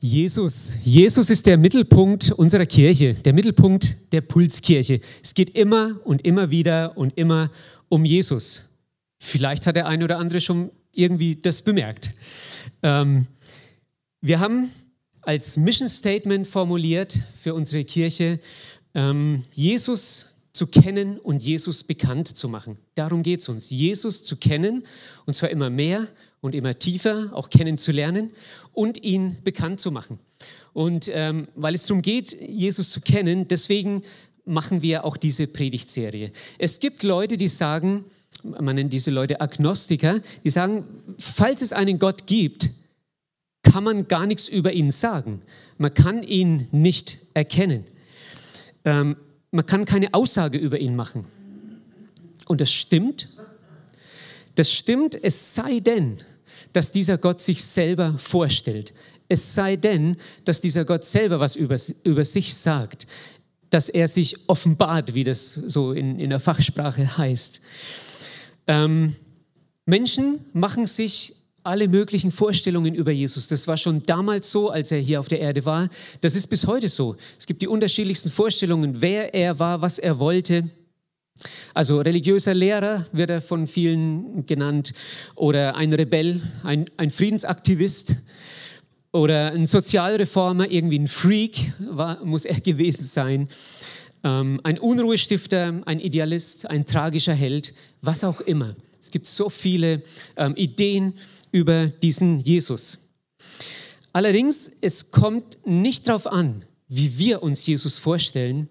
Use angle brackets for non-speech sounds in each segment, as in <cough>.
Jesus. Jesus ist der Mittelpunkt unserer Kirche, der Mittelpunkt der Pulskirche. Es geht immer und immer wieder und immer um Jesus. Vielleicht hat der eine oder andere schon irgendwie das bemerkt. Ähm, wir haben als Mission Statement formuliert für unsere Kirche, ähm, Jesus zu kennen und Jesus bekannt zu machen. Darum geht es uns, Jesus zu kennen und zwar immer mehr und immer tiefer auch kennenzulernen und ihn bekannt zu machen. Und ähm, weil es darum geht, Jesus zu kennen, deswegen machen wir auch diese Predigtserie. Es gibt Leute, die sagen, man nennt diese Leute Agnostiker, die sagen, falls es einen Gott gibt, kann man gar nichts über ihn sagen. Man kann ihn nicht erkennen. Ähm, man kann keine Aussage über ihn machen. Und das stimmt. Das stimmt, es sei denn, dass dieser Gott sich selber vorstellt. Es sei denn, dass dieser Gott selber was über, über sich sagt, dass er sich offenbart, wie das so in, in der Fachsprache heißt. Ähm, Menschen machen sich alle möglichen Vorstellungen über Jesus. Das war schon damals so, als er hier auf der Erde war. Das ist bis heute so. Es gibt die unterschiedlichsten Vorstellungen, wer er war, was er wollte. Also religiöser Lehrer wird er von vielen genannt oder ein Rebell, ein, ein Friedensaktivist oder ein Sozialreformer, irgendwie ein Freak war, muss er <laughs> gewesen sein. Ähm, ein Unruhestifter, ein Idealist, ein tragischer Held, was auch immer. Es gibt so viele ähm, Ideen über diesen Jesus. Allerdings, es kommt nicht darauf an, wie wir uns Jesus vorstellen,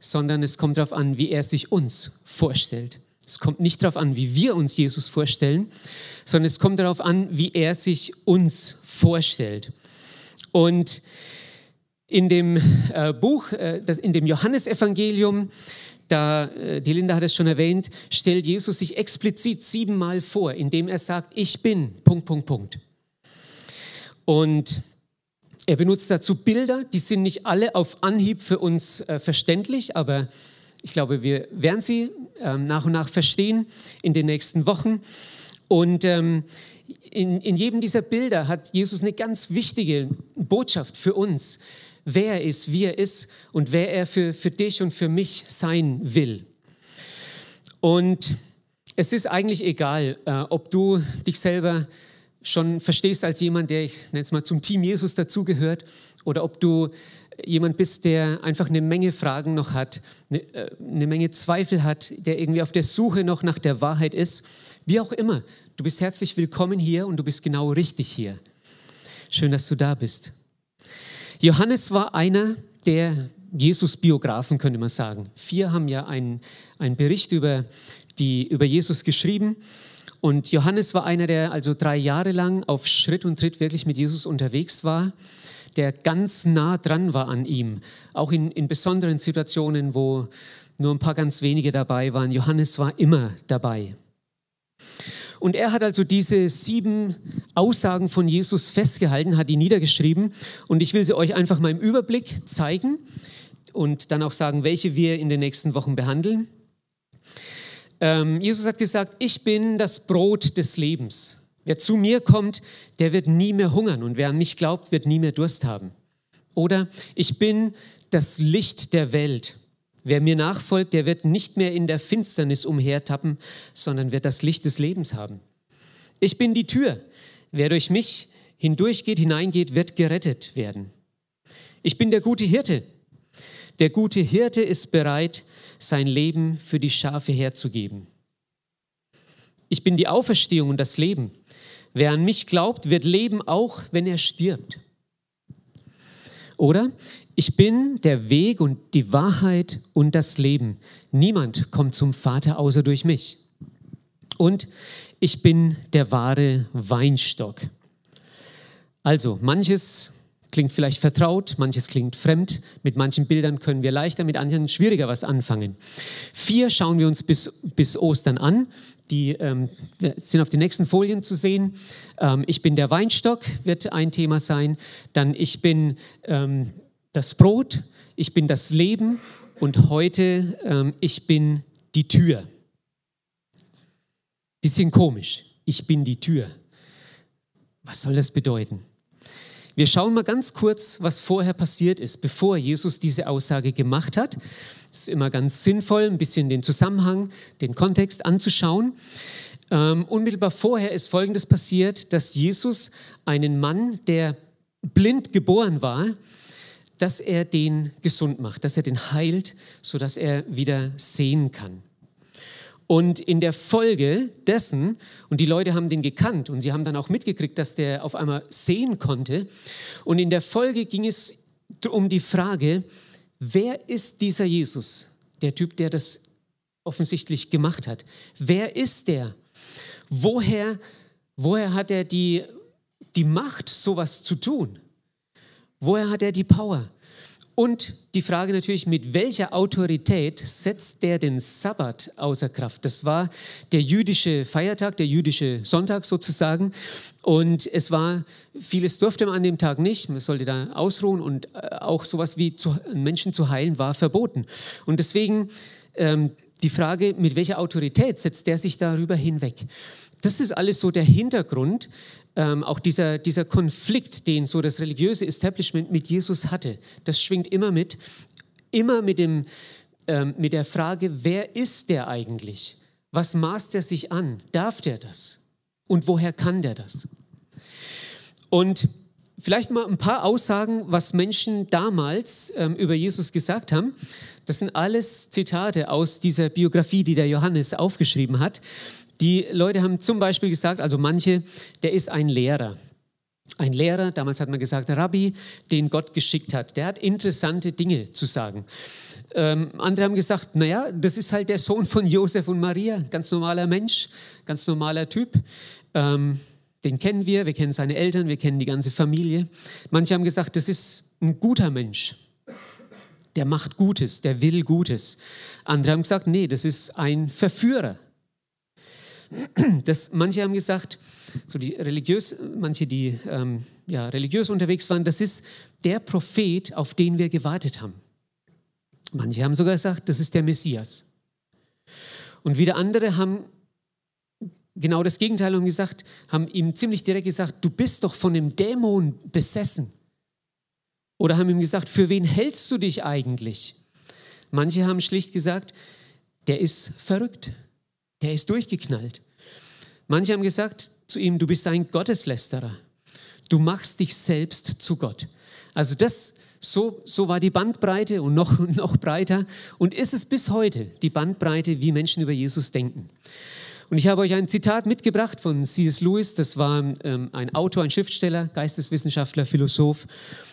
sondern es kommt darauf an, wie er sich uns vorstellt. Es kommt nicht darauf an, wie wir uns Jesus vorstellen, sondern es kommt darauf an, wie er sich uns vorstellt. Und in dem äh, Buch, äh, das, in dem Johannesevangelium, da, äh, die Linda hat es schon erwähnt, stellt Jesus sich explizit siebenmal vor, indem er sagt, ich bin, Punkt, Punkt, Punkt. Und er benutzt dazu Bilder, die sind nicht alle auf Anhieb für uns äh, verständlich, aber ich glaube, wir werden sie ähm, nach und nach verstehen in den nächsten Wochen. Und ähm, in, in jedem dieser Bilder hat Jesus eine ganz wichtige Botschaft für uns, wer er ist, wie er ist und wer er für, für dich und für mich sein will. Und es ist eigentlich egal, äh, ob du dich selber schon verstehst als jemand, der, ich nenne es mal, zum Team Jesus dazugehört, oder ob du jemand bist, der einfach eine Menge Fragen noch hat, eine, äh, eine Menge Zweifel hat, der irgendwie auf der Suche noch nach der Wahrheit ist. Wie auch immer, du bist herzlich willkommen hier und du bist genau richtig hier. Schön, dass du da bist. Johannes war einer der Jesus-Biografen, könnte man sagen. Vier haben ja einen, einen Bericht über, die, über Jesus geschrieben. Und Johannes war einer, der also drei Jahre lang auf Schritt und Tritt wirklich mit Jesus unterwegs war, der ganz nah dran war an ihm, auch in, in besonderen Situationen, wo nur ein paar ganz wenige dabei waren. Johannes war immer dabei. Und er hat also diese sieben Aussagen von Jesus festgehalten, hat die niedergeschrieben. Und ich will sie euch einfach mal im Überblick zeigen und dann auch sagen, welche wir in den nächsten Wochen behandeln. Ähm, Jesus hat gesagt, ich bin das Brot des Lebens. Wer zu mir kommt, der wird nie mehr hungern und wer an mich glaubt, wird nie mehr Durst haben. Oder ich bin das Licht der Welt. Wer mir nachfolgt, der wird nicht mehr in der Finsternis umhertappen, sondern wird das Licht des Lebens haben. Ich bin die Tür. Wer durch mich hindurchgeht, hineingeht, wird gerettet werden. Ich bin der gute Hirte. Der gute Hirte ist bereit, sein Leben für die Schafe herzugeben. Ich bin die Auferstehung und das Leben. Wer an mich glaubt, wird leben, auch wenn er stirbt. Oder ich bin der Weg und die Wahrheit und das Leben. Niemand kommt zum Vater außer durch mich. Und ich bin der wahre Weinstock. Also, manches klingt vielleicht vertraut, manches klingt fremd. Mit manchen Bildern können wir leichter, mit anderen schwieriger was anfangen. Vier schauen wir uns bis, bis Ostern an. Die ähm, sind auf den nächsten Folien zu sehen. Ähm, ich bin der Weinstock, wird ein Thema sein. Dann ich bin ähm, das Brot, ich bin das Leben und heute ähm, ich bin die Tür. Bisschen komisch. Ich bin die Tür. Was soll das bedeuten? Wir schauen mal ganz kurz, was vorher passiert ist, bevor Jesus diese Aussage gemacht hat. Es ist immer ganz sinnvoll, ein bisschen den Zusammenhang, den Kontext anzuschauen. Ähm, unmittelbar vorher ist Folgendes passiert, dass Jesus einen Mann, der blind geboren war, dass er den gesund macht, dass er den heilt, sodass er wieder sehen kann. Und in der Folge dessen, und die Leute haben den gekannt und sie haben dann auch mitgekriegt, dass der auf einmal sehen konnte. Und in der Folge ging es um die Frage, wer ist dieser Jesus, der Typ, der das offensichtlich gemacht hat? Wer ist der? Woher, woher hat er die, die Macht, sowas zu tun? Woher hat er die Power? Und die Frage natürlich, mit welcher Autorität setzt der den Sabbat außer Kraft? Das war der jüdische Feiertag, der jüdische Sonntag sozusagen. Und es war, vieles durfte man an dem Tag nicht. Man sollte da ausruhen und äh, auch sowas wie zu, Menschen zu heilen war verboten. Und deswegen ähm, die Frage, mit welcher Autorität setzt der sich darüber hinweg? Das ist alles so der Hintergrund, ähm, auch dieser, dieser Konflikt, den so das religiöse Establishment mit Jesus hatte, das schwingt immer mit, immer mit, dem, ähm, mit der Frage, wer ist der eigentlich? Was maßt er sich an? Darf der das? Und woher kann der das? Und vielleicht mal ein paar Aussagen, was Menschen damals ähm, über Jesus gesagt haben. Das sind alles Zitate aus dieser Biografie, die der Johannes aufgeschrieben hat. Die Leute haben zum Beispiel gesagt, also manche, der ist ein Lehrer. Ein Lehrer, damals hat man gesagt, Rabbi, den Gott geschickt hat. Der hat interessante Dinge zu sagen. Ähm, andere haben gesagt, naja, das ist halt der Sohn von Josef und Maria, ganz normaler Mensch, ganz normaler Typ. Ähm, den kennen wir, wir kennen seine Eltern, wir kennen die ganze Familie. Manche haben gesagt, das ist ein guter Mensch. Der macht Gutes, der will Gutes. Andere haben gesagt, nee, das ist ein Verführer. Das, manche haben gesagt, so die religiös, manche, die ähm, ja, religiös unterwegs waren, das ist der Prophet, auf den wir gewartet haben. Manche haben sogar gesagt, das ist der Messias. Und wieder andere haben genau das Gegenteil und gesagt, haben ihm ziemlich direkt gesagt, du bist doch von dem Dämon besessen. Oder haben ihm gesagt, für wen hältst du dich eigentlich? Manche haben schlicht gesagt, der ist verrückt. Der ist durchgeknallt. Manche haben gesagt zu ihm, du bist ein Gotteslästerer. Du machst dich selbst zu Gott. Also das, so, so war die Bandbreite und noch, <laughs> noch breiter und ist es bis heute die Bandbreite, wie Menschen über Jesus denken. Und ich habe euch ein Zitat mitgebracht von C.S. Lewis, das war ähm, ein Autor, ein Schriftsteller, Geisteswissenschaftler, Philosoph.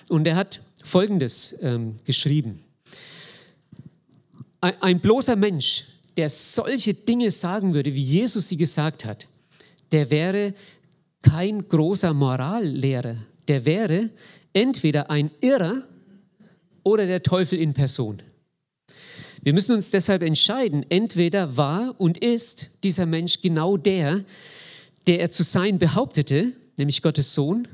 Und er hat Folgendes ähm, geschrieben. Ein, ein bloßer Mensch, der solche Dinge sagen würde, wie Jesus sie gesagt hat, der wäre kein großer Morallehrer. Der wäre entweder ein Irrer oder der Teufel in Person. Wir müssen uns deshalb entscheiden, entweder war und ist dieser Mensch genau der, der er zu sein behauptete, nämlich Gottes Sohn,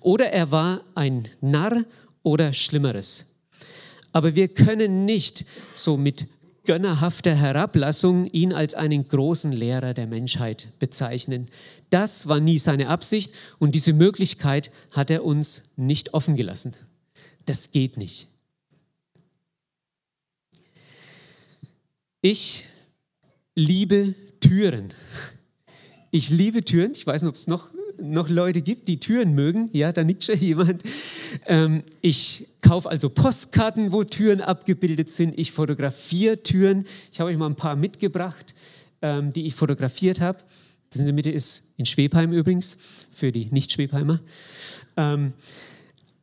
oder er war ein Narr oder Schlimmeres. Aber wir können nicht so mit gönnerhafter Herablassung ihn als einen großen Lehrer der Menschheit bezeichnen. Das war nie seine Absicht und diese Möglichkeit hat er uns nicht offen gelassen. Das geht nicht. Ich liebe Türen. Ich liebe Türen. Ich weiß nicht, ob es noch noch Leute gibt, die Türen mögen. Ja, da nickt schon jemand. Ähm, ich kaufe also Postkarten, wo Türen abgebildet sind. Ich fotografiere Türen. Ich habe euch mal ein paar mitgebracht, ähm, die ich fotografiert habe. Das in der Mitte ist in Schwebheim übrigens, für die Nicht-Schwebheimer. Ähm,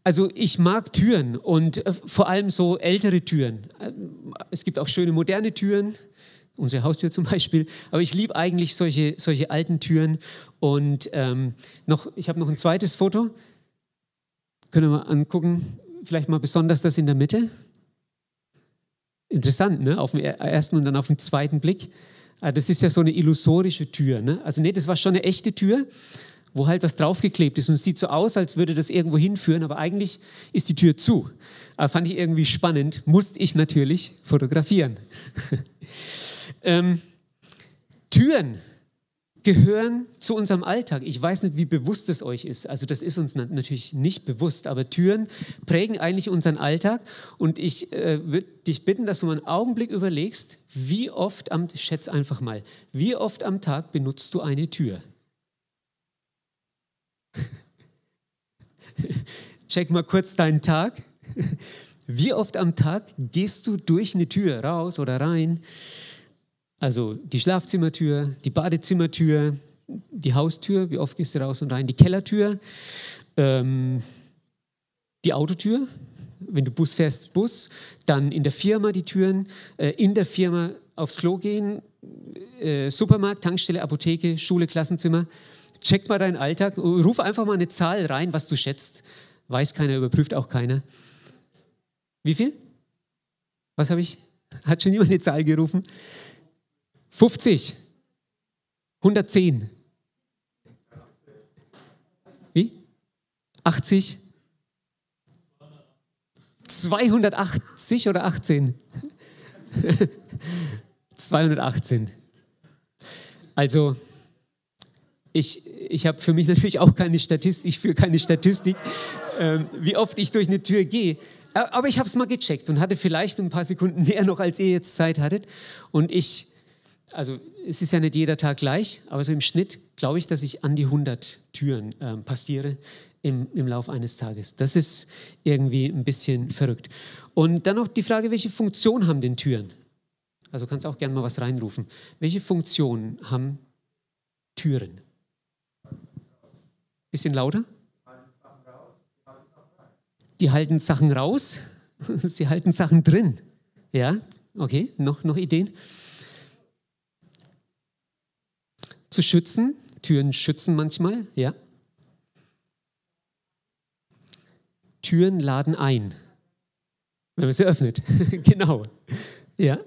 also ich mag Türen und äh, vor allem so ältere Türen. Äh, es gibt auch schöne moderne Türen unsere Haustür zum Beispiel. Aber ich liebe eigentlich solche, solche alten Türen. Und ähm, noch, ich habe noch ein zweites Foto. Können wir mal angucken, vielleicht mal besonders das in der Mitte. Interessant, ne? Auf den ersten und dann auf den zweiten Blick. Ah, das ist ja so eine illusorische Tür. Ne? Also, nee, das war schon eine echte Tür, wo halt was draufgeklebt ist. Und es sieht so aus, als würde das irgendwo hinführen, aber eigentlich ist die Tür zu. Aber fand ich irgendwie spannend, musste ich natürlich fotografieren. <laughs> ähm, Türen gehören zu unserem Alltag. Ich weiß nicht, wie bewusst es euch ist. Also das ist uns natürlich nicht bewusst, aber Türen prägen eigentlich unseren Alltag. Und ich äh, würde dich bitten, dass du mal einen Augenblick überlegst, wie oft am, schätz einfach mal, wie oft am Tag benutzt du eine Tür? <laughs> Check mal kurz deinen Tag. Wie oft am Tag gehst du durch eine Tür raus oder rein? Also die Schlafzimmertür, die Badezimmertür, die Haustür, wie oft gehst du raus und rein? Die Kellertür, ähm, die Autotür, wenn du Bus fährst, Bus, dann in der Firma die Türen, äh, in der Firma aufs Klo gehen, äh, Supermarkt, Tankstelle, Apotheke, Schule, Klassenzimmer. Check mal deinen Alltag, ruf einfach mal eine Zahl rein, was du schätzt. Weiß keiner, überprüft auch keiner. Wie viel? Was habe ich? Hat schon jemand eine Zahl gerufen? 50. 110. Wie? 80? 280 oder 18? 218. <laughs> Also, ich, ich habe für mich natürlich auch keine Statistik, ich führe keine Statistik, ähm, wie oft ich durch eine Tür gehe. Aber ich habe es mal gecheckt und hatte vielleicht ein paar Sekunden <laughs> mehr noch, als ihr jetzt Zeit hattet. Und ich also es ist ja nicht jeder Tag gleich, aber so im Schnitt glaube ich, dass ich an die 100 Türen äh, passiere im, im Lauf eines Tages. Das ist irgendwie ein bisschen verrückt. Und dann noch die Frage, welche Funktion haben denn Türen? Also kannst auch gerne mal was reinrufen. Welche Funktion haben Türen? Bisschen lauter? Die halten Sachen raus, sie halten Sachen drin. Ja, okay, noch, noch Ideen? Zu schützen. Türen schützen manchmal, ja. Türen laden ein, wenn man sie öffnet. <laughs> genau. Ja.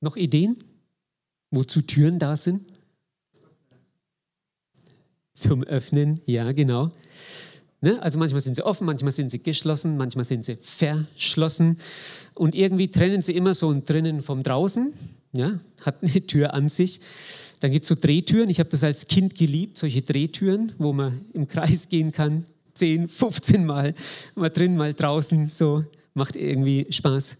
Noch Ideen, wozu Türen da sind? Zum Öffnen, ja, genau. Ne? Also manchmal sind sie offen, manchmal sind sie geschlossen, manchmal sind sie verschlossen. Und irgendwie trennen sie immer so ein drinnen vom draußen. Ja? Hat eine <laughs> Tür an sich. Dann gibt es so Drehtüren. Ich habe das als Kind geliebt, solche Drehtüren, wo man im Kreis gehen kann. 10, 15 <laughs> Mal. Mal drin, mal draußen. So macht irgendwie Spaß.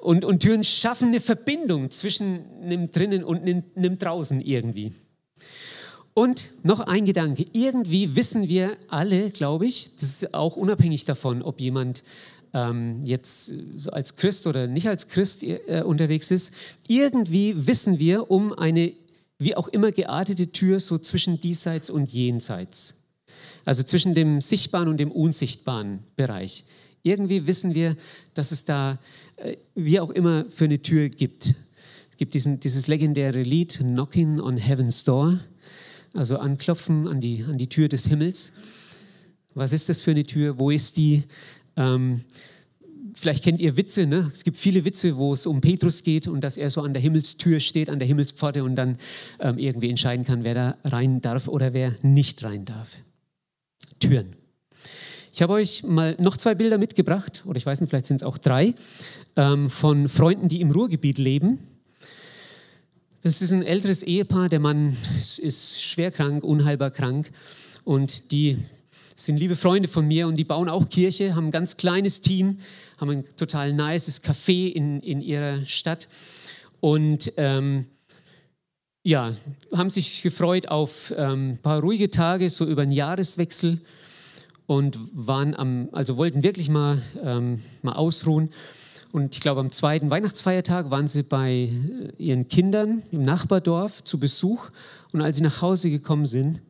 Und, und Türen schaffen eine Verbindung zwischen einem drinnen und einem, einem draußen irgendwie. Und noch ein Gedanke. Irgendwie wissen wir alle, glaube ich, das ist auch unabhängig davon, ob jemand ähm, jetzt als Christ oder nicht als Christ äh, unterwegs ist, irgendwie wissen wir um eine wie auch immer geartete Tür so zwischen diesseits und jenseits. Also zwischen dem sichtbaren und dem unsichtbaren Bereich. Irgendwie wissen wir, dass es da äh, wie auch immer für eine Tür gibt. Es gibt diesen, dieses legendäre Lied Knocking on Heaven's Door also anklopfen an die, an die Tür des Himmels. Was ist das für eine Tür? Wo ist die? Ähm, vielleicht kennt ihr Witze, ne? es gibt viele Witze, wo es um Petrus geht und dass er so an der Himmelstür steht, an der Himmelspforte und dann ähm, irgendwie entscheiden kann, wer da rein darf oder wer nicht rein darf. Türen. Ich habe euch mal noch zwei Bilder mitgebracht, oder ich weiß nicht, vielleicht sind es auch drei, ähm, von Freunden, die im Ruhrgebiet leben. Das ist ein älteres Ehepaar, der Mann ist schwer krank, unheilbar krank. Und die sind liebe Freunde von mir und die bauen auch Kirche, haben ein ganz kleines Team, haben ein total nices Café in, in ihrer Stadt. Und ähm, ja, haben sich gefreut auf ähm, ein paar ruhige Tage, so über einen Jahreswechsel. Und waren am, also wollten wirklich mal, ähm, mal ausruhen und ich glaube, am zweiten Weihnachtsfeiertag waren sie bei äh, ihren Kindern im Nachbardorf zu Besuch. Und als sie nach Hause gekommen sind,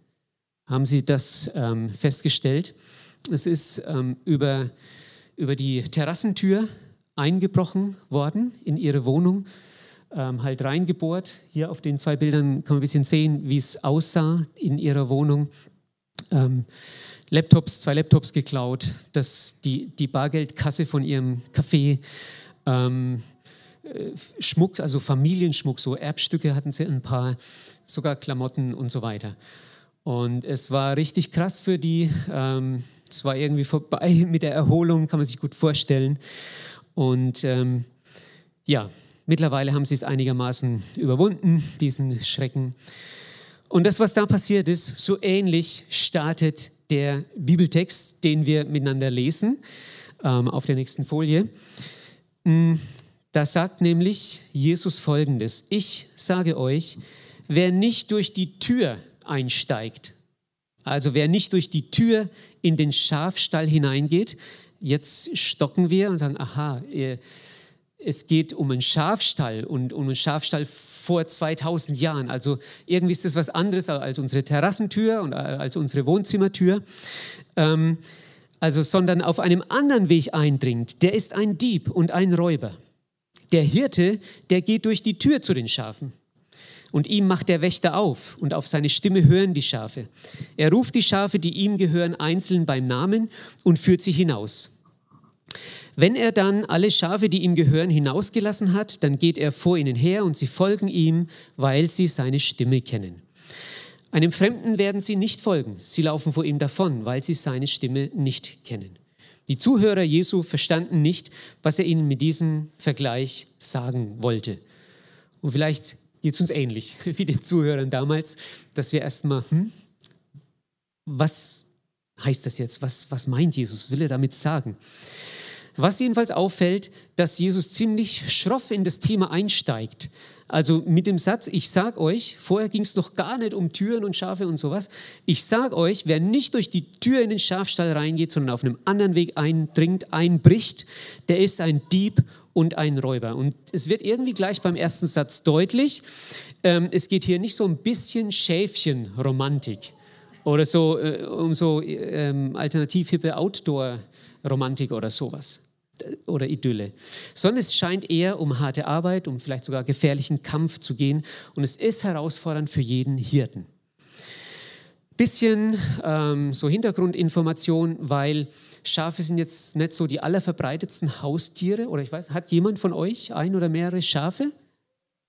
haben sie das ähm, festgestellt. Es ist ähm, über, über die Terrassentür eingebrochen worden in ihre Wohnung. ähm, halt reingebohrt. Hier auf den zwei Bildern kann man ein bisschen sehen, wie es aussah in ihrer Wohnung. Ähm, Laptops, zwei Laptops geklaut, das, die, die Bargeldkasse von ihrem Café, ähm, äh, Schmuck, also Familienschmuck, so Erbstücke hatten sie ein paar, sogar Klamotten und so weiter. Und es war richtig krass für die. Ähm, es war irgendwie vorbei <laughs> mit der Erholung, kann man sich gut vorstellen. Und ähm, ja, mittlerweile haben sie es einigermaßen überwunden, diesen Schrecken. Und das, was da passiert ist, so ähnlich startet der Bibeltext, den wir miteinander lesen, ähm, auf der nächsten Folie. Mm, da sagt nämlich Jesus folgendes, ich sage euch, wer nicht durch die Tür einsteigt, also wer nicht durch die Tür in den Schafstall hineingeht, jetzt stocken wir und sagen, aha, es geht um einen Schafstall und um einen Schafstall vor 2000 Jahren. Also irgendwie ist das was anderes als unsere Terrassentür und als unsere Wohnzimmertür. Ähm, also, sondern auf einem anderen Weg eindringt, der ist ein Dieb und ein Räuber. Der Hirte, der geht durch die Tür zu den Schafen. Und ihm macht der Wächter auf und auf seine Stimme hören die Schafe. Er ruft die Schafe, die ihm gehören, einzeln beim Namen und führt sie hinaus. Wenn er dann alle Schafe, die ihm gehören, hinausgelassen hat, dann geht er vor ihnen her und sie folgen ihm, weil sie seine Stimme kennen. Einem Fremden werden sie nicht folgen, sie laufen vor ihm davon, weil sie seine Stimme nicht kennen. Die Zuhörer Jesu verstanden nicht, was er ihnen mit diesem Vergleich sagen wollte. Und vielleicht geht es uns ähnlich <laughs> wie den Zuhörern damals, dass wir erstmal, hm, was heißt das jetzt? Was, was meint Jesus? Will er damit sagen? Was jedenfalls auffällt, dass Jesus ziemlich schroff in das Thema einsteigt. Also mit dem Satz, ich sag euch, vorher ging es noch gar nicht um Türen und Schafe und sowas. Ich sag euch, wer nicht durch die Tür in den Schafstall reingeht, sondern auf einem anderen Weg eindringt, einbricht, der ist ein Dieb und ein Räuber. Und es wird irgendwie gleich beim ersten Satz deutlich, ähm, es geht hier nicht so ein bisschen Schäfchen-Romantik oder so äh, um so ähm, alternativ hippe Outdoor-Romantik oder sowas oder Idylle, sondern es scheint eher um harte Arbeit, um vielleicht sogar gefährlichen Kampf zu gehen und es ist herausfordernd für jeden Hirten. Bisschen ähm, so Hintergrundinformation, weil Schafe sind jetzt nicht so die allerverbreitetsten Haustiere oder ich weiß, hat jemand von euch ein oder mehrere Schafe?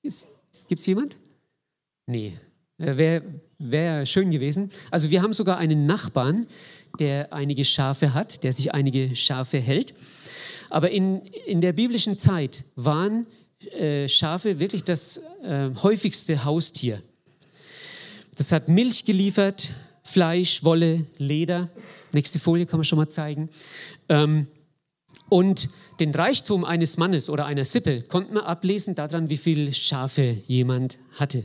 Gibt es jemand? Nee, äh, wäre wär schön gewesen. Also wir haben sogar einen Nachbarn, der einige Schafe hat, der sich einige Schafe hält. Aber in, in der biblischen Zeit waren äh, Schafe wirklich das äh, häufigste Haustier. Das hat Milch geliefert, Fleisch, Wolle, Leder. Nächste Folie kann man schon mal zeigen. Ähm, und den Reichtum eines Mannes oder einer Sippe konnte man ablesen daran, wie viele Schafe jemand hatte.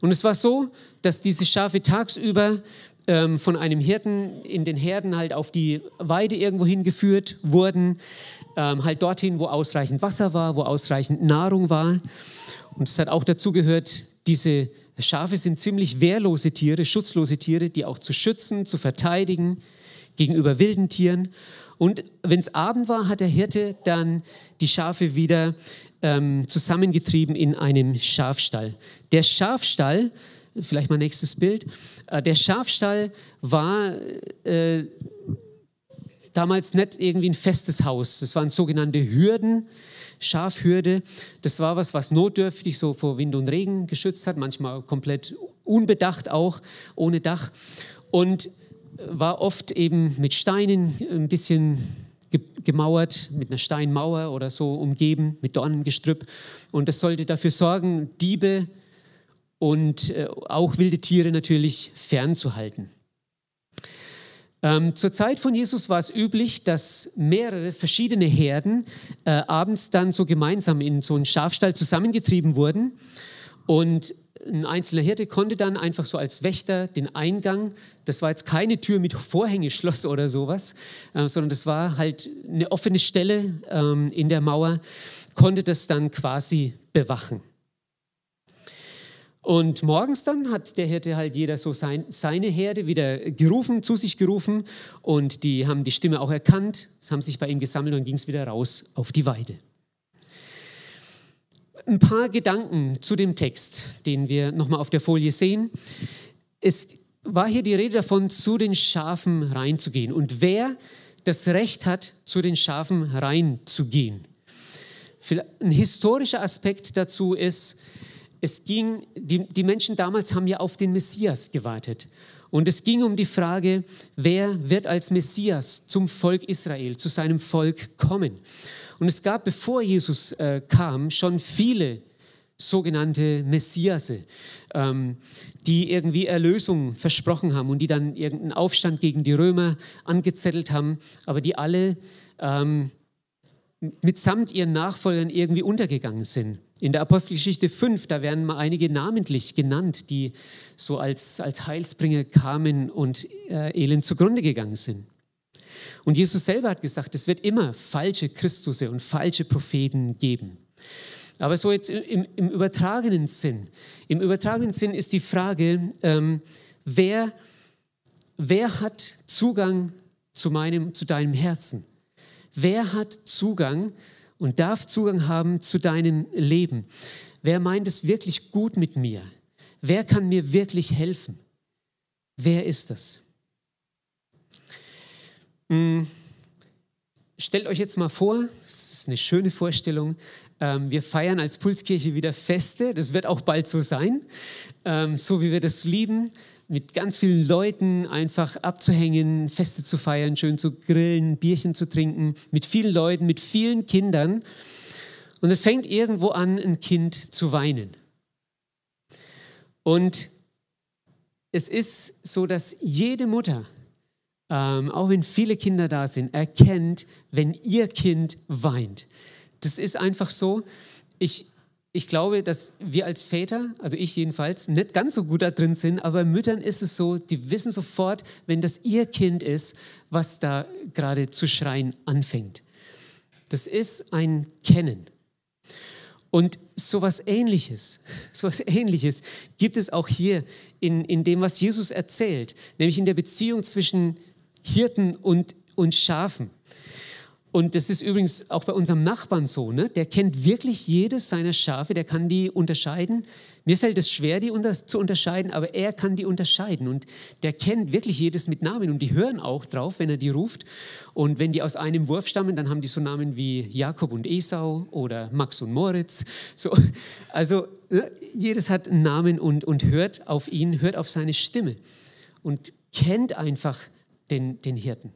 Und es war so, dass diese Schafe tagsüber ähm, von einem Hirten in den Herden halt auf die Weide irgendwo hingeführt wurden, ähm, halt dorthin, wo ausreichend Wasser war, wo ausreichend Nahrung war. Und es hat auch dazu gehört, diese Schafe sind ziemlich wehrlose Tiere, schutzlose Tiere, die auch zu schützen, zu verteidigen gegenüber wilden Tieren. Und wenn es Abend war, hat der Hirte dann die Schafe wieder ähm, zusammengetrieben in einem Schafstall. Der Schafstall, vielleicht mal nächstes Bild, äh, der Schafstall war äh, damals nicht irgendwie ein festes Haus. Das waren sogenannte Hürden, Schafhürde. Das war was, was notdürftig so vor Wind und Regen geschützt hat, manchmal komplett unbedacht auch, ohne Dach. Und war oft eben mit Steinen ein bisschen gemauert, mit einer Steinmauer oder so umgeben, mit Dornengestrüpp. Und das sollte dafür sorgen, Diebe und äh, auch wilde Tiere natürlich fernzuhalten. Ähm, zur Zeit von Jesus war es üblich, dass mehrere verschiedene Herden äh, abends dann so gemeinsam in so einen Schafstall zusammengetrieben wurden. Und ein einzelner Hirte konnte dann einfach so als Wächter den Eingang, das war jetzt keine Tür mit Vorhängeschloss oder sowas, äh, sondern das war halt eine offene Stelle ähm, in der Mauer, konnte das dann quasi bewachen. Und morgens dann hat der Hirte halt jeder so sein, seine Herde wieder gerufen, zu sich gerufen und die haben die Stimme auch erkannt, haben sich bei ihm gesammelt und ging es wieder raus auf die Weide. ein paar Gedanken zu dem Text, den wir nochmal auf der Folie sehen. Es war hier die Rede davon, zu den Schafen reinzugehen. Und wer das Recht hat, zu den Schafen reinzugehen. Ein historischer Aspekt dazu ist, es ging, die, die Menschen damals haben ja auf den Messias gewartet. Und es ging um die Frage, wer wird als Messias zum Volk Israel, zu seinem Volk kommen. Und es gab, bevor Jesus äh, kam, schon viele sogenannte Messiase, ähm, die irgendwie Erlösung versprochen haben und die dann irgendeinen Aufstand gegen die Römer angezettelt haben, aber die alle ähm, mitsamt ihren Nachfolgern irgendwie untergegangen sind. In der Apostelgeschichte 5, da werden mal einige namentlich genannt, die so als, als Heilsbringer kamen und äh, elend zugrunde gegangen sind. Und Jesus selber hat gesagt, es wird immer falsche Christusse und falsche Propheten geben. Aber so jetzt im, im übertragenen Sinn. Im übertragenen Sinn ist die Frage, ähm, wer, wer hat Zugang zu, meinem, zu deinem Herzen? Wer hat Zugang und darf Zugang haben zu deinem Leben? Wer meint es wirklich gut mit mir? Wer kann mir wirklich helfen? Wer ist das? Hm. Stellt euch jetzt mal vor, das ist eine schöne Vorstellung, ähm, wir feiern als Pulskirche wieder Feste, das wird auch bald so sein, ähm, so wie wir das lieben, mit ganz vielen Leuten einfach abzuhängen, Feste zu feiern, schön zu grillen, Bierchen zu trinken, mit vielen Leuten, mit vielen Kindern. Und es fängt irgendwo an, ein Kind zu weinen. Und es ist so, dass jede Mutter, ähm, auch wenn viele Kinder da sind, erkennt, wenn ihr Kind weint. Das ist einfach so. Ich, ich glaube, dass wir als Väter, also ich jedenfalls, nicht ganz so gut da drin sind, aber bei Müttern ist es so, die wissen sofort, wenn das ihr Kind ist, was da gerade zu schreien anfängt. Das ist ein Kennen. Und sowas ähnliches, <laughs> sowas ähnliches gibt es auch hier in, in dem, was Jesus erzählt, nämlich in der Beziehung zwischen Hirten und, und Schafen. Und das ist übrigens auch bei unserem Nachbarn so. Ne? Der kennt wirklich jedes seiner Schafe, der kann die unterscheiden. Mir fällt es schwer, die unter zu unterscheiden, aber er kann die unterscheiden. Und der kennt wirklich jedes mit Namen. Und die hören auch drauf, wenn er die ruft. Und wenn die aus einem Wurf stammen, dann haben die so Namen wie Jakob und Esau oder Max und Moritz. So, also ne? jedes hat einen Namen und, und hört auf ihn, hört auf seine Stimme. Und kennt einfach den, den Hirten.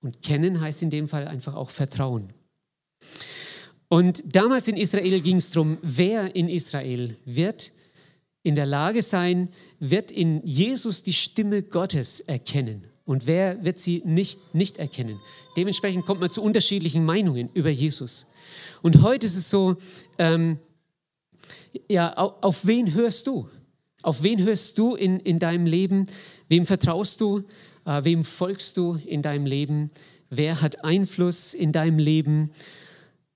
Und kennen heißt in dem Fall einfach auch Vertrauen. Und damals in Israel ging es darum, wer in Israel wird in der Lage sein, wird in Jesus die Stimme Gottes erkennen und wer wird sie nicht, nicht erkennen. Dementsprechend kommt man zu unterschiedlichen Meinungen über Jesus. Und heute ist es so, ähm, ja, auf, auf, wen hörst du? Auf wen hörst du in, in deinem Leben? Wem vertraust du? Äh, wem folgst du in deinem Leben? Wer hat Einfluss in deinem Leben?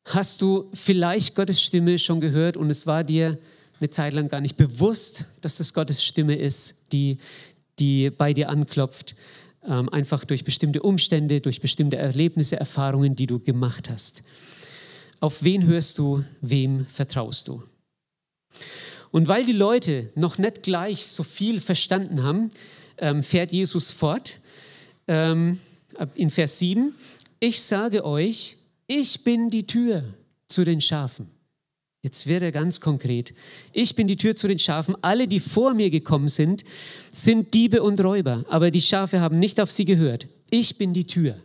Hast du vielleicht Gottes Stimme schon gehört und es war dir eine Zeit lang gar nicht bewusst, dass das Gottes Stimme ist, die, die bei dir anklopft, ähm, einfach durch bestimmte Umstände, durch bestimmte Erlebnisse, Erfahrungen, die du gemacht hast. Auf wen hörst du, wem vertraust du? Und weil die Leute noch nicht gleich so viel verstanden haben, ähm, fährt Jesus fort ähm, in Vers 7, ich sage euch, ich bin die Tür zu den Schafen. Jetzt wird er ganz konkret. Ich bin die Tür zu den Schafen. Alle, die vor mir gekommen sind, sind Diebe und Räuber, aber die Schafe haben nicht auf sie gehört. Ich bin die Tür.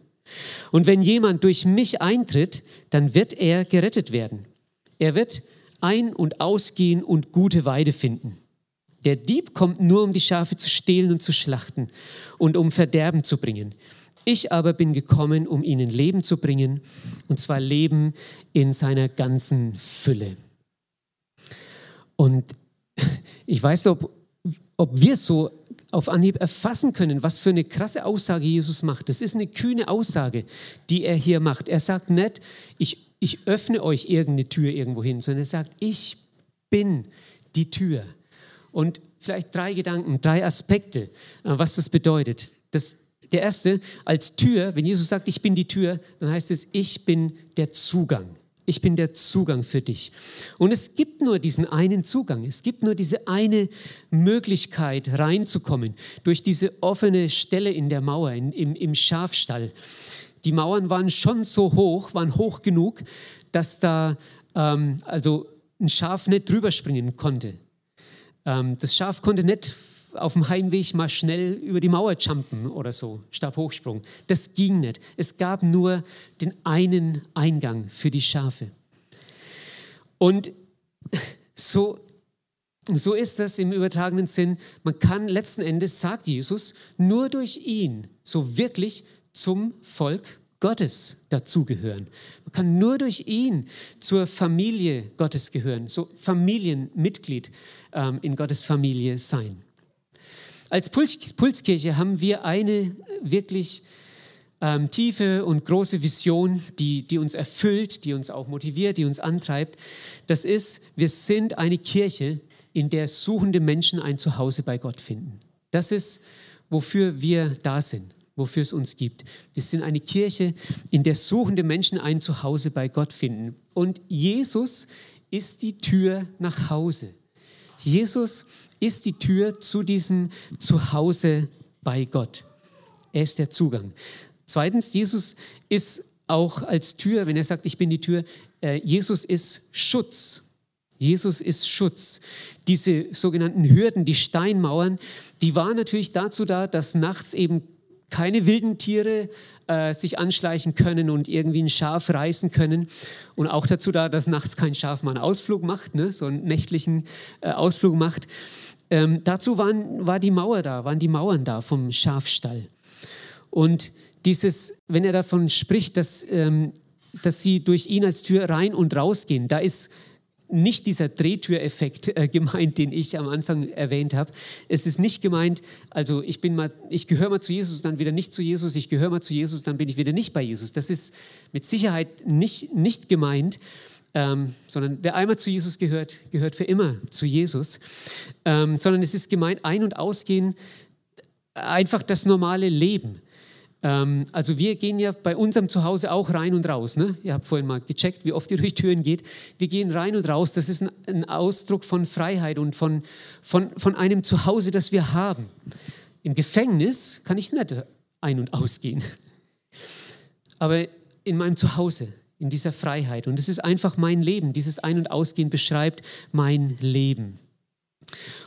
Und wenn jemand durch mich eintritt, dann wird er gerettet werden. Er wird ein- und ausgehen und gute Weide finden. Der Dieb kommt nur, um die Schafe zu stehlen und zu schlachten und um Verderben zu bringen. Ich aber bin gekommen, um ihnen Leben zu bringen, und zwar Leben in seiner ganzen Fülle. Und ich weiß nicht, ob, ob wir so auf Anhieb erfassen können, was für eine krasse Aussage Jesus macht. Das ist eine kühne Aussage, die er hier macht. Er sagt nicht, ich, ich öffne euch irgendeine Tür irgendwo hin, sondern er sagt, ich bin die Tür. Und vielleicht drei Gedanken, drei Aspekte, äh, was das bedeutet. Das, der erste, als Tür, wenn Jesus sagt, ich bin die Tür, dann heißt es, ich bin der Zugang. Ich bin der Zugang für dich. Und es gibt nur diesen einen Zugang. Es gibt nur diese eine Möglichkeit reinzukommen durch diese offene Stelle in der Mauer, in, im, im Schafstall. Die Mauern waren schon so hoch, waren hoch genug, dass da ähm, also ein Schaf nicht drüber springen konnte. Ähm, das Schaf konnte nicht auf dem Heimweg mal schnell über die Mauer jumpen oder so, Stabhochsprung. Das ging nicht. Es gab nur den einen Eingang für die Schafe. Und <laughs> so, so ist das im übertragenen Sinn. Man kann letzten Endes, sagt Jesus, nur durch ihn so wirklich zum Volk Gottes dazugehören. Man kann nur durch ihn zur Familie Gottes gehören, so Familienmitglied ähm, in Gottes Familie sein. Als Puls Pulskirche haben wir eine wirklich ähm, tiefe und große Vision, die, die uns erfüllt, die uns auch motiviert, die uns antreibt. Das ist, wir sind eine Kirche, in der suchende Menschen ein Zuhause bei Gott finden. Das ist, wofür wir da sind, wofür es uns gibt. Wir sind eine Kirche, in der suchende Menschen ein Zuhause bei Gott finden. Und Jesus ist die Tür nach Hause. Jesus ist die Tür zu diesem Zuhause bei Gott. Er ist der Zugang. Zweitens, Jesus ist auch als Tür, wenn er sagt, ich bin die Tür, äh, Jesus ist Schutz. Jesus ist Schutz. Diese sogenannten Hürden, die Steinmauern, die waren natürlich dazu da, dass nachts eben keine wilden Tiere äh, sich anschleichen können und irgendwie ein Schaf reißen können. Und auch dazu da, dass nachts kein Schaf mal einen Ausflug macht, ne, so einen nächtlichen äh, Ausflug macht. Ähm, dazu waren, war die Mauer da, waren die Mauern da vom Schafstall. Und dieses, wenn er davon spricht, dass, ähm, dass sie durch ihn als Tür rein und rausgehen, da ist nicht dieser Drehtüreffekt äh, gemeint, den ich am Anfang erwähnt habe. Es ist nicht gemeint, also ich bin mal, ich gehöre mal zu Jesus, dann wieder nicht zu Jesus, ich gehöre mal zu Jesus, dann bin ich wieder nicht bei Jesus. Das ist mit Sicherheit nicht, nicht gemeint, ähm, sondern wer einmal zu Jesus gehört, gehört für immer zu Jesus, ähm, sondern es ist gemeint, ein- und ausgehen, einfach das normale Leben. Ähm, also wir gehen ja bei unserem Zuhause auch rein und raus. Ne? Ihr habt vorhin mal gecheckt, wie oft ihr <laughs> durch Türen geht. Wir gehen rein und raus. Das ist ein, ein Ausdruck von Freiheit und von, von, von einem Zuhause, das wir haben. Im Gefängnis kann ich nicht ein- und ausgehen. <laughs> Aber in meinem Zuhause, in dieser Freiheit. Und es ist einfach mein Leben. Dieses Ein- und Ausgehen beschreibt mein Leben.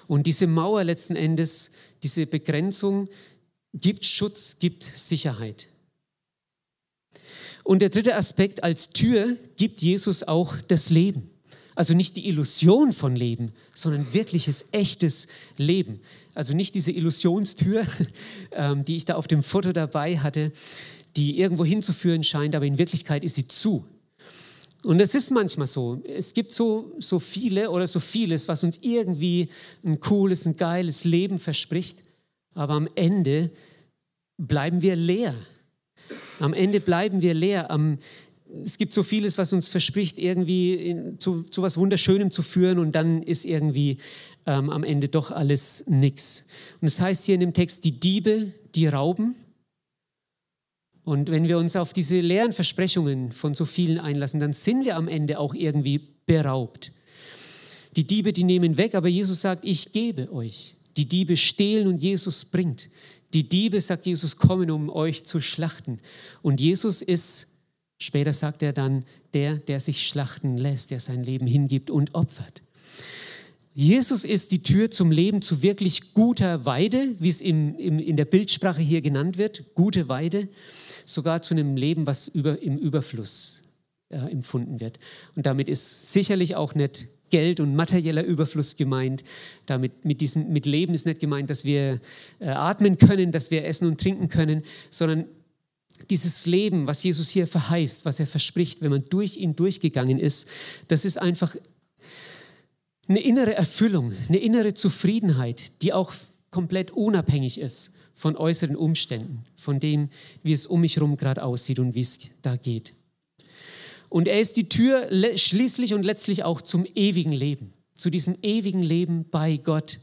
Und diese Mauer letzten Endes, diese Begrenzung gibt Schutz, gibt Sicherheit. Und der dritte Aspekt, als Tür gibt Jesus auch das Leben. Also nicht die Illusion von Leben, sondern wirkliches, echtes Leben. Also nicht diese Illusionstür, <laughs> ähm, die ich da auf dem Foto dabei hatte, die irgendwo hinzuführen scheint, aber in Wirklichkeit ist sie zu. Und es ist manchmal so. Es gibt so, so viele oder so vieles, was uns irgendwie ein cooles, ein geiles Leben verspricht, aber am Ende bleiben wir leer. Am Ende bleiben wir leer. Am, es gibt so vieles, was uns verspricht, irgendwie in, zu, zu was Wunderschönem zu führen und dann ist irgendwie ähm, am Ende doch alles nichts. Und es das heißt hier in dem Text, die Diebe, die rauben, und wenn wir uns auf diese leeren Versprechungen von so vielen einlassen, dann sind wir am Ende auch irgendwie beraubt. Die Diebe, die nehmen weg, aber Jesus sagt, ich gebe euch. Die Diebe stehlen und Jesus bringt. Die Diebe, sagt Jesus, kommen, um euch zu schlachten. Und Jesus ist, später sagt er dann, der, der sich schlachten lässt, der sein Leben hingibt und opfert. Jesus ist die Tür zum Leben zu wirklich guter Weide, wie es im, im, in der Bildsprache hier genannt wird, gute Weide sogar zu einem Leben, was über, im Überfluss äh, empfunden wird. Und damit ist sicherlich auch nicht Geld und materieller Überfluss gemeint. Damit mit, diesem, mit Leben ist nicht gemeint, dass wir äh, atmen können, dass wir essen und trinken können, sondern dieses Leben, was Jesus hier verheißt, was er verspricht, wenn man durch ihn durchgegangen ist, das ist einfach eine innere Erfüllung, eine innere Zufriedenheit, die auch komplett unabhängig ist von äußeren Umständen, von dem, wie es um mich herum gerade aussieht und wie es da geht. Und er ist die Tür schließlich und letztlich auch zum ewigen Leben, zu diesem ewigen Leben bei Gott,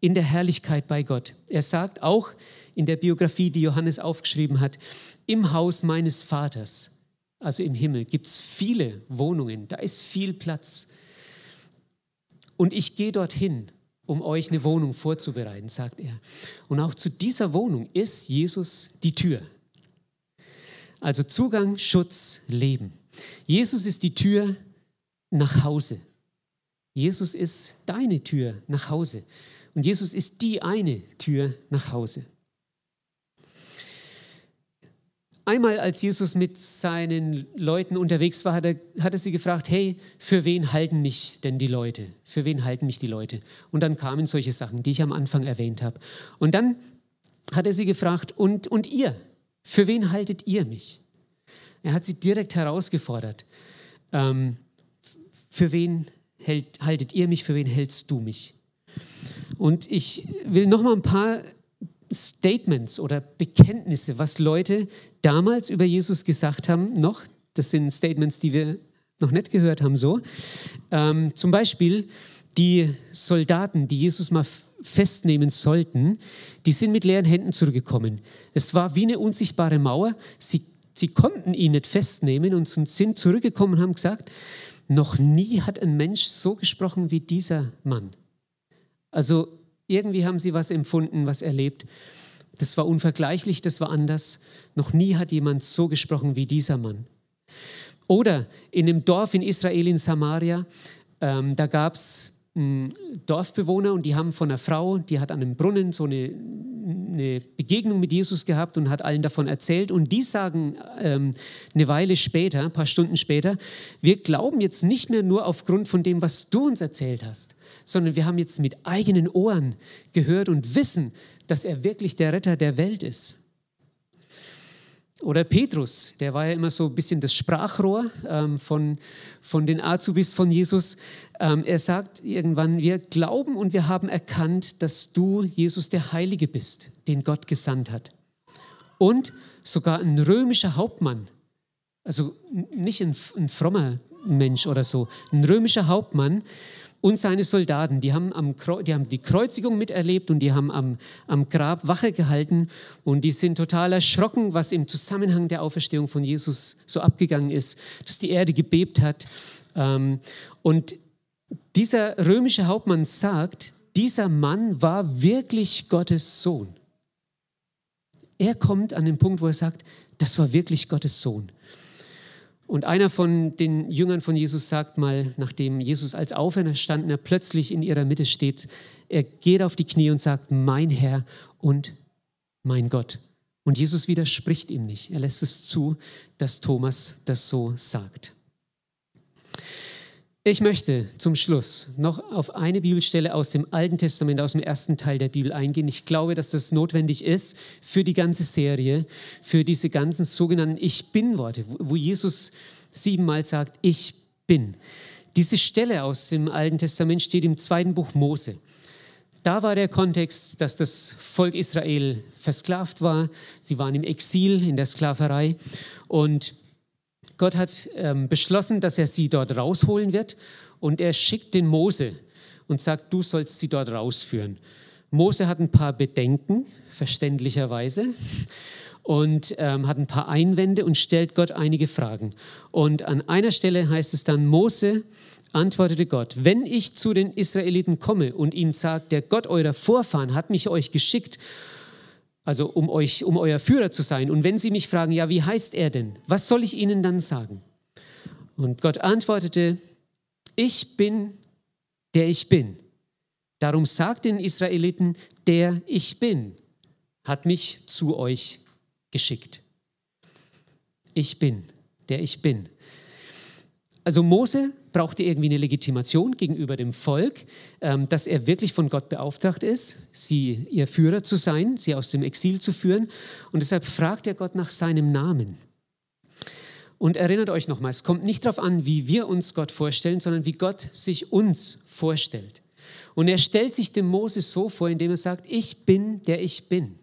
in der Herrlichkeit bei Gott. Er sagt auch in der Biografie, die Johannes aufgeschrieben hat, im Haus meines Vaters. also im Himmel, gibt es viele Wohnungen, da ist viel Platz. Und ich gehe dorthin, um euch eine Wohnung vorzubereiten, sagt er. Und auch zu dieser Wohnung ist Jesus die Tür. Also Zugang, Schutz, Leben. Jesus ist die Tür nach Hause. Jesus ist deine Tür nach Hause. Und Jesus ist die eine Tür nach Hause. Einmal, als Jesus mit seinen Leuten unterwegs war, hat er, hat er, sie gefragt, hey, für wen halten mich denn die Leute? Für wen halten mich die Leute? Und dann kamen solche Sachen, die ich am Anfang erwähnt habe. Und dann hat er sie gefragt, und, und ihr? Für wen haltet ihr mich? Er hat sie direkt herausgefordert. Ähm, für wen hält, haltet ihr mich? Für wen hältst du mich? Und ich will noch mal ein paar Statements oder Bekenntnisse, was Leute damals über Jesus gesagt haben, noch. Das sind Statements, die wir noch nicht gehört haben, so. Ähm, zum Beispiel die Soldaten, die Jesus mal festnehmen sollten, die sind mit leeren Händen zurückgekommen. Es war wie eine unsichtbare Mauer. Sie, sie konnten ihn nicht festnehmen und sind zurückgekommen und haben gesagt, noch nie hat ein Mensch so gesprochen wie dieser Mann. Also irgendwie haben sie was empfunden, was erlebt. Das war unvergleichlich, das war anders. Noch nie hat jemand so gesprochen wie dieser Mann. Oder in einem Dorf in Israel, in Samaria, ähm, da gab es Dorfbewohner und die haben von einer Frau, die hat an einem Brunnen so eine, eine Begegnung mit Jesus gehabt und hat allen davon erzählt. Und die sagen ähm, eine Weile später, ein paar Stunden später, wir glauben jetzt nicht mehr nur aufgrund von dem, was du uns erzählt hast, sondern wir haben jetzt mit eigenen Ohren gehört und wissen, dass er wirklich der Retter der Welt ist. Oder Petrus, der war ja immer so ein bisschen das Sprachrohr ähm, von, von den Azubis von Jesus. Ähm, er sagt irgendwann, wir glauben und wir haben erkannt, dass du, Jesus, der Heilige bist, den Gott gesandt hat. Und sogar ein römischer Hauptmann, also nicht ein, ein frommer Mensch oder so, ein römischer Hauptmann, und seine Soldaten, die haben, am, die haben die Kreuzigung miterlebt und die haben am, am Grab Wache gehalten und die sind total erschrocken, was im Zusammenhang der Auferstehung von Jesus so abgegangen ist, dass die Erde gebebt hat. Ähm, und dieser römische Hauptmann sagt, dieser Mann war wirklich Gottes Sohn. Er kommt an den Punkt, wo er sagt, das war wirklich Gottes Sohn. Und einer von den Jüngern von Jesus sagt mal, nachdem Jesus als Auferstandener plötzlich in ihrer Mitte steht, er geht auf die Knie und sagt, mein Herr und mein Gott. Und Jesus widerspricht ihm nicht. Er lässt es zu, dass Thomas das so sagt. Ich möchte zum Schluss noch auf eine Bibelstelle aus dem Alten Testament, aus dem ersten Teil der Bibel eingehen. Ich glaube, dass das notwendig ist für die ganze Serie, für diese ganzen sogenannten Ich bin-Worte, wo Jesus siebenmal sagt, ich bin. Diese Stelle aus dem Alten Testament steht im zweiten Buch Mose. Da war der Kontext, dass das Volk Israel versklavt war. Sie waren im Exil, in der Sklaverei. Und Gott hat ähm, beschlossen, dass er sie dort rausholen wird und er schickt den Mose und sagt, du sollst sie dort rausführen. Mose hat ein paar Bedenken, verständlicherweise, und ähm, hat ein paar Einwände und stellt Gott einige Fragen. Und an einer Stelle heißt es dann, Mose antwortete Gott, wenn ich zu den Israeliten komme und ihnen sage, der Gott eurer Vorfahren hat mich euch geschickt also um euch, um euer Führer zu sein. Und wenn sie mich fragen, ja, wie heißt er denn? Was soll ich ihnen dann sagen? Und Gott antwortete, ich bin, der ich bin. Darum sagt den Israeliten, der ich bin, hat mich zu euch geschickt. Ich bin, der ich bin. Also Mose brauchte irgendwie eine Legitimation gegenüber dem Volk, ähm, dass er wirklich von Gott beauftragt ist, sie ihr Führer zu sein, sie aus dem Exil zu führen. Und deshalb fragt er Gott nach seinem Namen. Und erinnert euch nochmal, es kommt nicht darauf an, wie wir uns Gott vorstellen, sondern wie Gott sich uns vorstellt. Und er stellt sich dem Moses so vor, indem er sagt, ich bin, der ich bin.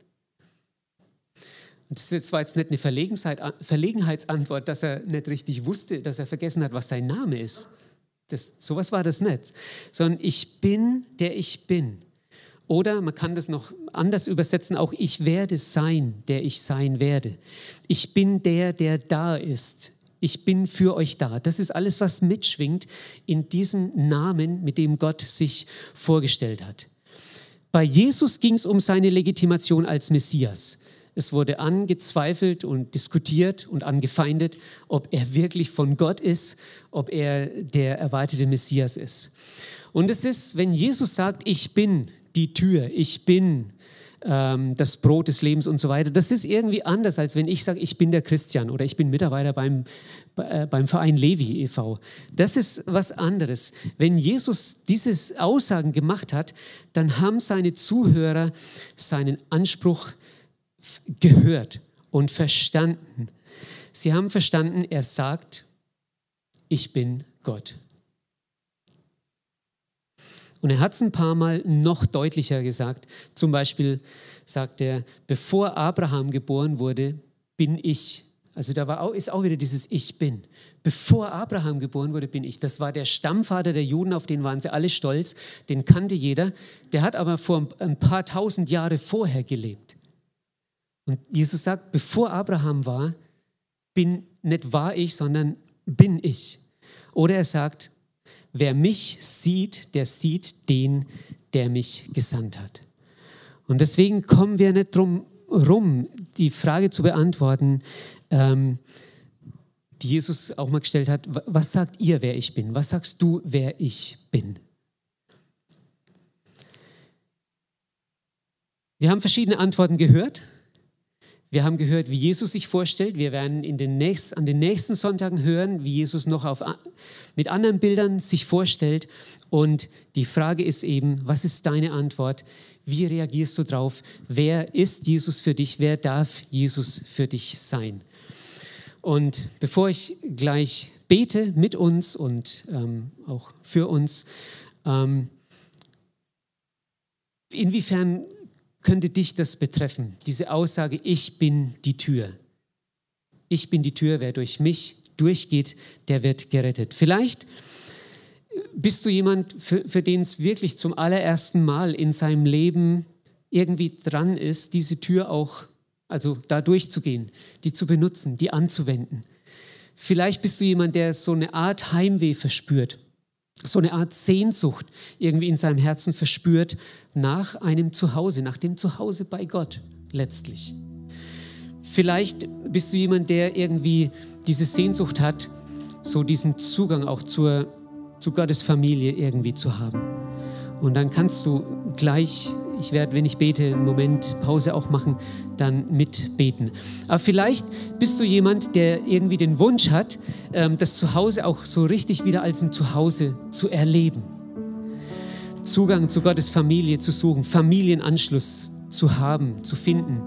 Und das zwar jetzt nicht eine Verlegenheitsantwort, dass er nicht richtig wusste, dass er vergessen hat, was sein Name ist. Das, sowas war das nicht. Sondern ich bin, der ich bin. Oder man kann das noch anders übersetzen, auch ich werde sein, der ich sein werde. Ich bin der, der da ist. Ich bin für euch da. Das ist alles, was mitschwingt in diesem Namen, mit dem Gott sich vorgestellt hat. Bei Jesus ging es um seine Legitimation als Messias. Es wurde angezweifelt und diskutiert und angefeindet, ob er wirklich von Gott ist, ob er der erwartete Messias ist. Und es ist, wenn Jesus sagt, ich bin die Tür, ich bin ähm, das Brot des Lebens und so weiter. Das ist irgendwie anders, als wenn ich sage, ich bin der Christian oder ich bin Mitarbeiter beim, äh, beim Verein Levi e.V. Das ist was anderes. Wenn Jesus diese Aussagen gemacht hat, dann haben seine Zuhörer seinen Anspruch gehört und verstanden. Sie haben verstanden, er sagt, ich bin Gott. Und er hat es ein paar Mal noch deutlicher gesagt. Zum Beispiel sagt er, bevor Abraham geboren wurde, bin ich. Also da war auch, ist auch wieder dieses Ich bin. Bevor Abraham geboren wurde, bin ich. Das war der Stammvater der Juden, auf den waren sie alle stolz. Den kannte jeder. Der hat aber vor ein paar tausend Jahre vorher gelebt. Und Jesus sagt, bevor Abraham war, bin nicht war ich, sondern bin ich. Oder er sagt, wer mich sieht, der sieht den, der mich gesandt hat. Und deswegen kommen wir nicht drum rum, die Frage zu beantworten, ähm, die Jesus auch mal gestellt hat, was sagt ihr, wer ich bin? Was sagst du, wer ich bin? Wir haben verschiedene Antworten gehört. Wir haben gehört, wie Jesus sich vorstellt. Wir werden in den nächsten, an den nächsten Sonntagen hören, wie Jesus noch auf, mit anderen Bildern sich vorstellt. Und die Frage ist eben, was ist deine Antwort? Wie reagierst du drauf? Wer ist Jesus für dich? Wer darf Jesus für dich sein? Und bevor ich gleich bete mit uns und ähm, auch für uns, ähm, inwiefern könnte dich das betreffen, diese Aussage, ich bin die Tür. Ich bin die Tür, wer durch mich durchgeht, der wird gerettet. Vielleicht bist du jemand, für, für den es wirklich zum allerersten Mal in seinem Leben irgendwie dran ist, diese Tür auch, also da durchzugehen, die zu benutzen, die anzuwenden. Vielleicht bist du jemand, der so eine Art Heimweh verspürt so eine Art Sehnsucht irgendwie in seinem Herzen verspürt nach einem Zuhause, nach dem Zuhause bei Gott letztlich. Vielleicht bist du jemand, der irgendwie diese Sehnsucht hat, so diesen Zugang auch zur, zu Gottes Familie irgendwie zu haben. Und dann kannst du gleich ich werde, wenn ich bete, einen Moment Pause auch machen, dann mitbeten. Aber vielleicht bist du jemand, der irgendwie den Wunsch hat, ähm, das Zuhause auch so richtig wieder als ein Zuhause zu erleben. Zugang zu Gottes Familie zu suchen, Familienanschluss zu haben, zu finden,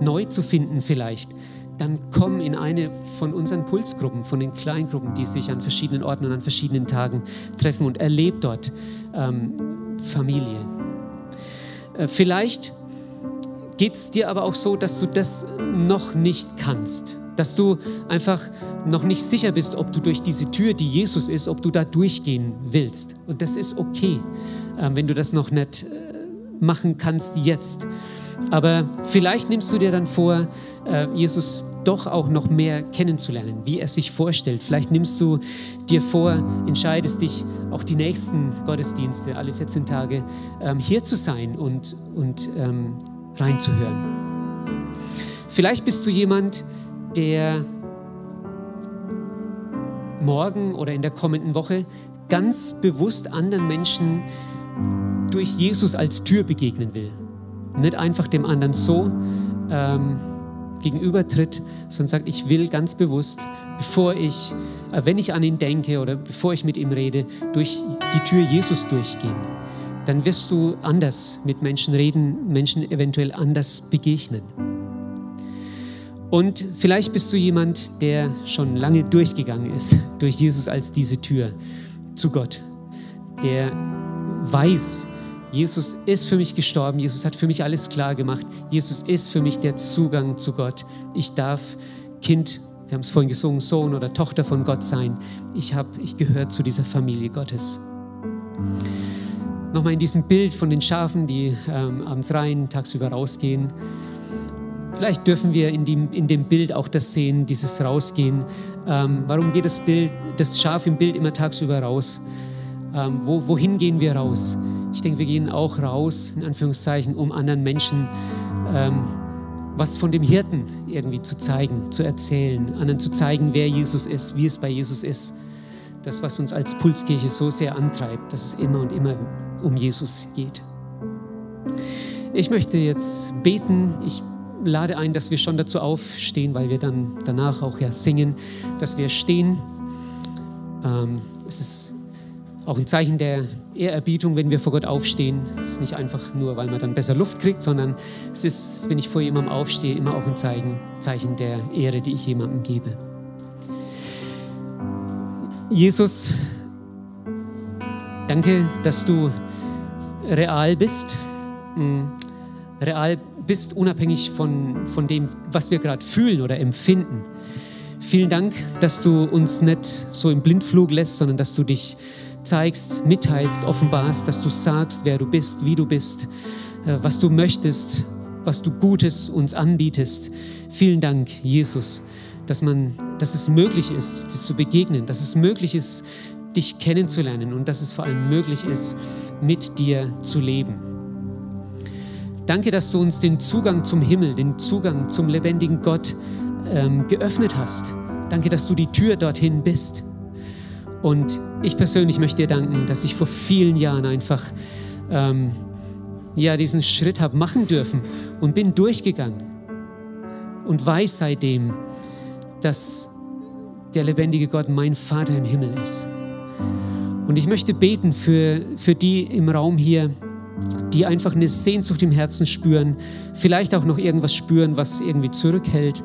neu zu finden vielleicht dann komm in eine von unseren Pulsgruppen, von den Kleingruppen, die sich an verschiedenen Orten und an verschiedenen Tagen treffen und erleb dort ähm, Familie. Äh, vielleicht geht es dir aber auch so, dass du das noch nicht kannst. Dass du einfach noch nicht sicher bist, ob du durch diese Tür, die Jesus ist, ob du da durchgehen willst. Und das ist okay, äh, wenn du das noch nicht äh, machen kannst jetzt. Aber vielleicht nimmst du dir dann vor, Jesus doch auch noch mehr kennenzulernen, wie er sich vorstellt. Vielleicht nimmst du dir vor, entscheidest dich, auch die nächsten Gottesdienste, alle 14 Tage, ähm, hier zu sein und, und ähm, reinzuhören. Vielleicht bist du jemand, der morgen oder in der kommenden Woche ganz bewusst anderen Menschen durch Jesus als Tür begegnen will. Nicht einfach dem anderen so. Ähm, gegenübertritt, sondern sagt, ich will ganz bewusst, bevor ich, äh, wenn ich an ihn denke oder bevor ich mit ihm rede, durch die Tür Jesus durchgehen. Dann wirst du anders mit Menschen reden, Menschen eventuell anders begegnen. Und vielleicht bist du jemand, der schon lange durchgegangen ist, <laughs> durch Jesus als diese Tür zu Gott, der weiß, Jesus ist für mich gestorben, Jesus hat für mich alles klar gemacht, Jesus ist für mich der Zugang zu Gott. Ich darf Kind, wir haben es vorhin gesungen, Sohn oder Tochter von Gott sein. Ich, hab, ich gehöre zu dieser Familie Gottes. Nochmal in diesem Bild von den Schafen, die ähm, abends rein, tagsüber rausgehen. Vielleicht dürfen wir in, die, in dem Bild auch das sehen, dieses Rausgehen. Ähm, warum geht das Bild, das Schaf im Bild immer tagsüber raus? Ähm, wo, wohin gehen wir raus? Ich denke, wir gehen auch raus, in Anführungszeichen, um anderen Menschen ähm, was von dem Hirten irgendwie zu zeigen, zu erzählen, anderen zu zeigen, wer Jesus ist, wie es bei Jesus ist. Das, was uns als Pulskirche so sehr antreibt, dass es immer und immer um Jesus geht. Ich möchte jetzt beten. Ich lade ein, dass wir schon dazu aufstehen, weil wir dann danach auch ja singen, dass wir stehen. Ähm, es ist auch ein Zeichen der Ehrerbietung, wenn wir vor Gott aufstehen. Es ist nicht einfach nur, weil man dann besser Luft kriegt, sondern es ist, wenn ich vor jemandem aufstehe, immer auch ein Zeichen, Zeichen der Ehre, die ich jemandem gebe. Jesus, danke, dass du real bist. Hm, real bist, unabhängig von, von dem, was wir gerade fühlen oder empfinden. Vielen Dank, dass du uns nicht so im Blindflug lässt, sondern dass du dich zeigst, mitteilst, offenbarst, dass du sagst, wer du bist, wie du bist, äh, was du möchtest, was du Gutes uns anbietest. Vielen Dank, Jesus, dass, man, dass es möglich ist, dir zu begegnen, dass es möglich ist, dich kennenzulernen und dass es vor allem möglich ist, mit dir zu leben. Danke, dass du uns den Zugang zum Himmel, den Zugang zum lebendigen Gott ähm, geöffnet hast. Danke, dass du die Tür dorthin bist. Und ich persönlich möchte dir danken, dass ich vor vielen Jahren einfach ähm, ja, diesen Schritt habe machen dürfen und bin durchgegangen und weiß seitdem, dass der lebendige Gott mein Vater im Himmel ist. Und ich möchte beten für, für die im Raum hier, die einfach eine Sehnsucht im Herzen spüren, vielleicht auch noch irgendwas spüren, was irgendwie zurückhält,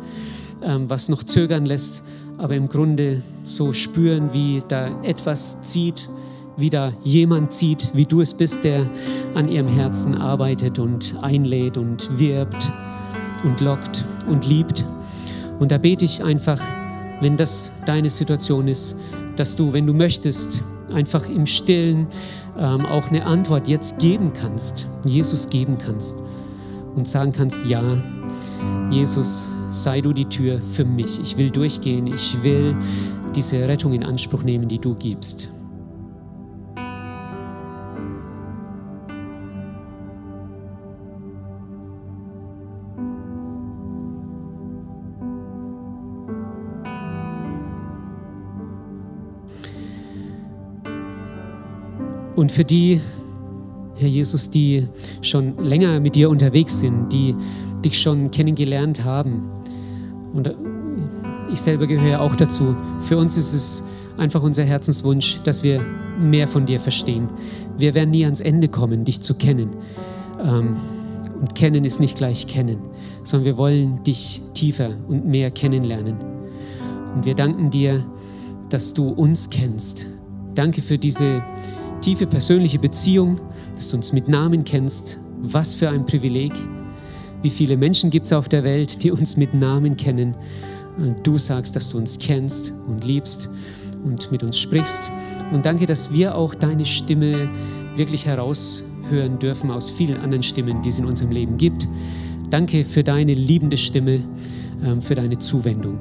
ähm, was noch zögern lässt, aber im Grunde so spüren, wie da etwas zieht, wie da jemand zieht, wie du es bist, der an ihrem Herzen arbeitet und einlädt und wirbt und lockt und liebt. Und da bete ich einfach, wenn das deine Situation ist, dass du, wenn du möchtest, einfach im Stillen ähm, auch eine Antwort jetzt geben kannst, Jesus geben kannst und sagen kannst, ja, Jesus, sei du die Tür für mich. Ich will durchgehen, ich will diese Rettung in Anspruch nehmen, die du gibst. Und für die, Herr Jesus, die schon länger mit dir unterwegs sind, die dich schon kennengelernt haben. Und ich selber gehöre auch dazu. Für uns ist es einfach unser Herzenswunsch, dass wir mehr von dir verstehen. Wir werden nie ans Ende kommen, dich zu kennen. Ähm, und kennen ist nicht gleich kennen, sondern wir wollen dich tiefer und mehr kennenlernen. Und wir danken dir, dass du uns kennst. Danke für diese tiefe persönliche Beziehung, dass du uns mit Namen kennst. Was für ein Privileg. Wie viele Menschen gibt es auf der Welt, die uns mit Namen kennen. Du sagst, dass du uns kennst und liebst und mit uns sprichst. Und danke, dass wir auch deine Stimme wirklich heraushören dürfen aus vielen anderen Stimmen, die es in unserem Leben gibt. Danke für deine liebende Stimme, ähm, für deine Zuwendung.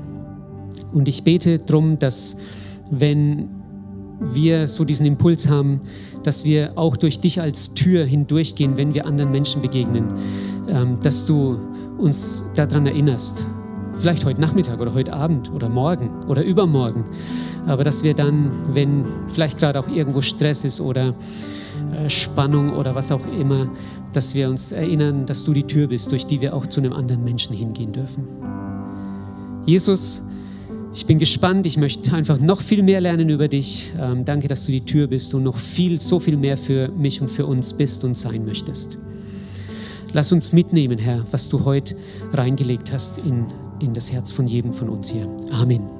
Und ich bete darum, dass wenn wir so diesen Impuls haben, dass wir auch durch dich als Tür hindurchgehen, wenn wir anderen Menschen begegnen, ähm, dass du uns daran erinnerst. Vielleicht heute Nachmittag oder heute Abend oder morgen oder übermorgen. Aber dass wir dann, wenn vielleicht gerade auch irgendwo Stress ist oder äh, Spannung oder was auch immer, dass wir uns erinnern, dass du die Tür bist, durch die wir auch zu einem anderen Menschen hingehen dürfen. Jesus, ich bin gespannt, ich möchte einfach noch viel mehr lernen über dich. Ähm, danke, dass du die Tür bist und noch viel, so viel mehr für mich und für uns bist und sein möchtest. Lass uns mitnehmen, Herr, was du heute reingelegt hast in, in das Herz von jedem von uns hier. Amen.